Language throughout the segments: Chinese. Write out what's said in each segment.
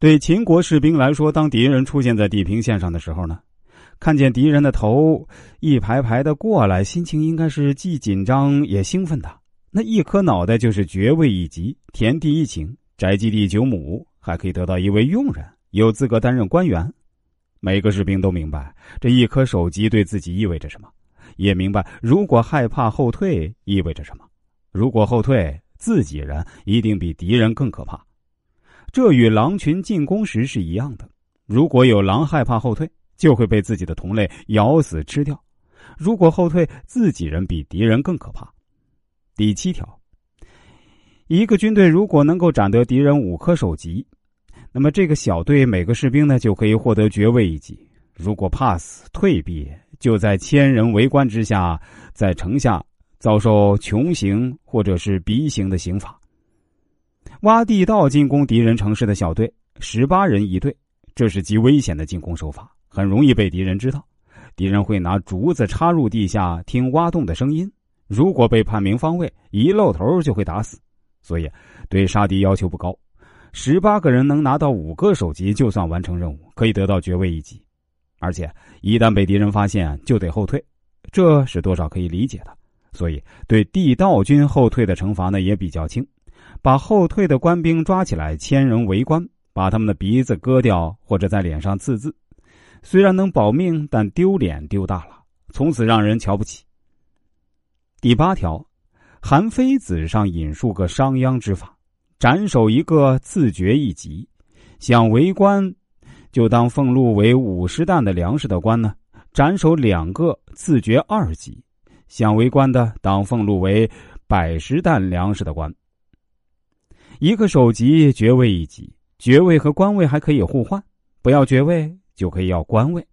对秦国士兵来说，当敌人出现在地平线上的时候呢，看见敌人的头一排排的过来，心情应该是既紧张也兴奋的。那一颗脑袋就是爵位一级，田地一顷，宅基地九亩，还可以得到一位佣人，有资格担任官员。每个士兵都明白这一颗首级对自己意味着什么，也明白如果害怕后退意味着什么。如果后退，自己人一定比敌人更可怕。这与狼群进攻时是一样的。如果有狼害怕后退，就会被自己的同类咬死吃掉；如果后退，自己人比敌人更可怕。第七条，一个军队如果能够斩得敌人五颗首级。那么，这个小队每个士兵呢，就可以获得爵位一级。如果怕死退避，就在千人围观之下，在城下遭受穷刑或者是逼刑的刑罚。挖地道进攻敌人城市的小队，十八人一队，这是极危险的进攻手法，很容易被敌人知道。敌人会拿竹子插入地下听挖洞的声音，如果被判明方位，一露头就会打死。所以，对杀敌要求不高。十八个人能拿到五个首级，就算完成任务，可以得到爵位一级。而且一旦被敌人发现，就得后退，这是多少可以理解的。所以对地道军后退的惩罚呢也比较轻，把后退的官兵抓起来，千人围观，把他们的鼻子割掉或者在脸上刺字。虽然能保命，但丢脸丢大了，从此让人瞧不起。第八条，韩非子上引述个商鞅之法。斩首一个，自绝一级；想为官，就当俸禄为五十担的粮食的官呢，斩首两个，自绝二级；想为官的，当俸禄为百十担粮食的官。一个首级爵位一级，爵位和官位还可以互换，不要爵位就可以要官位。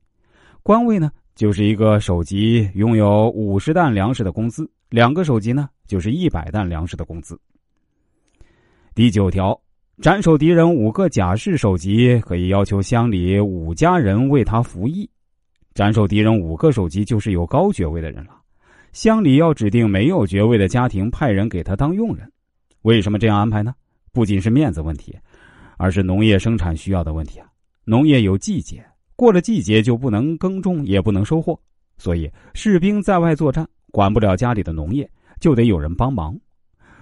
官位呢，就是一个首级拥有五十担粮食的工资，两个首级呢，就是一百担粮食的工资。第九条，斩首敌人五个甲士首级，可以要求乡里五家人为他服役。斩首敌人五个首级，就是有高爵位的人了。乡里要指定没有爵位的家庭，派人给他当佣人。为什么这样安排呢？不仅是面子问题，而是农业生产需要的问题啊。农业有季节，过了季节就不能耕种，也不能收获，所以士兵在外作战，管不了家里的农业，就得有人帮忙。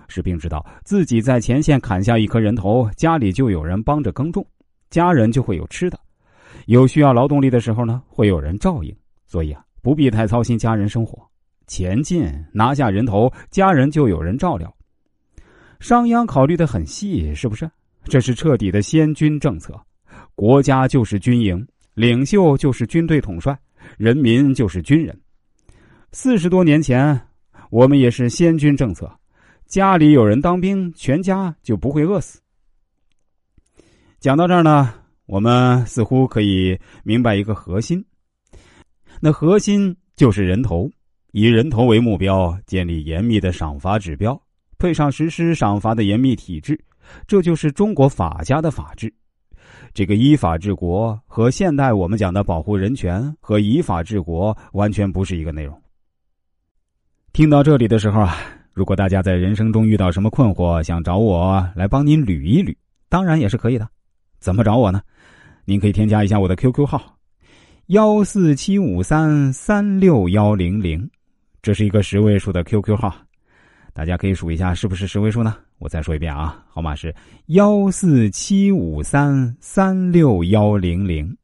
士兵知道自己在前线砍下一颗人头，家里就有人帮着耕种，家人就会有吃的。有需要劳动力的时候呢，会有人照应，所以啊，不必太操心家人生活。前进拿下人头，家人就有人照料。商鞅考虑的很细，是不是？这是彻底的先军政策。国家就是军营，领袖就是军队统帅，人民就是军人。四十多年前，我们也是先军政策。家里有人当兵，全家就不会饿死。讲到这儿呢，我们似乎可以明白一个核心，那核心就是人头，以人头为目标，建立严密的赏罚指标，配上实施赏罚的严密体制，这就是中国法家的法治。这个依法治国和现代我们讲的保护人权和依法治国完全不是一个内容。听到这里的时候啊。如果大家在人生中遇到什么困惑，想找我来帮您捋一捋，当然也是可以的。怎么找我呢？您可以添加一下我的 QQ 号：幺四七五三三六幺零零，这是一个十位数的 QQ 号，大家可以数一下是不是十位数呢？我再说一遍啊，号码是幺四七五三三六幺零零。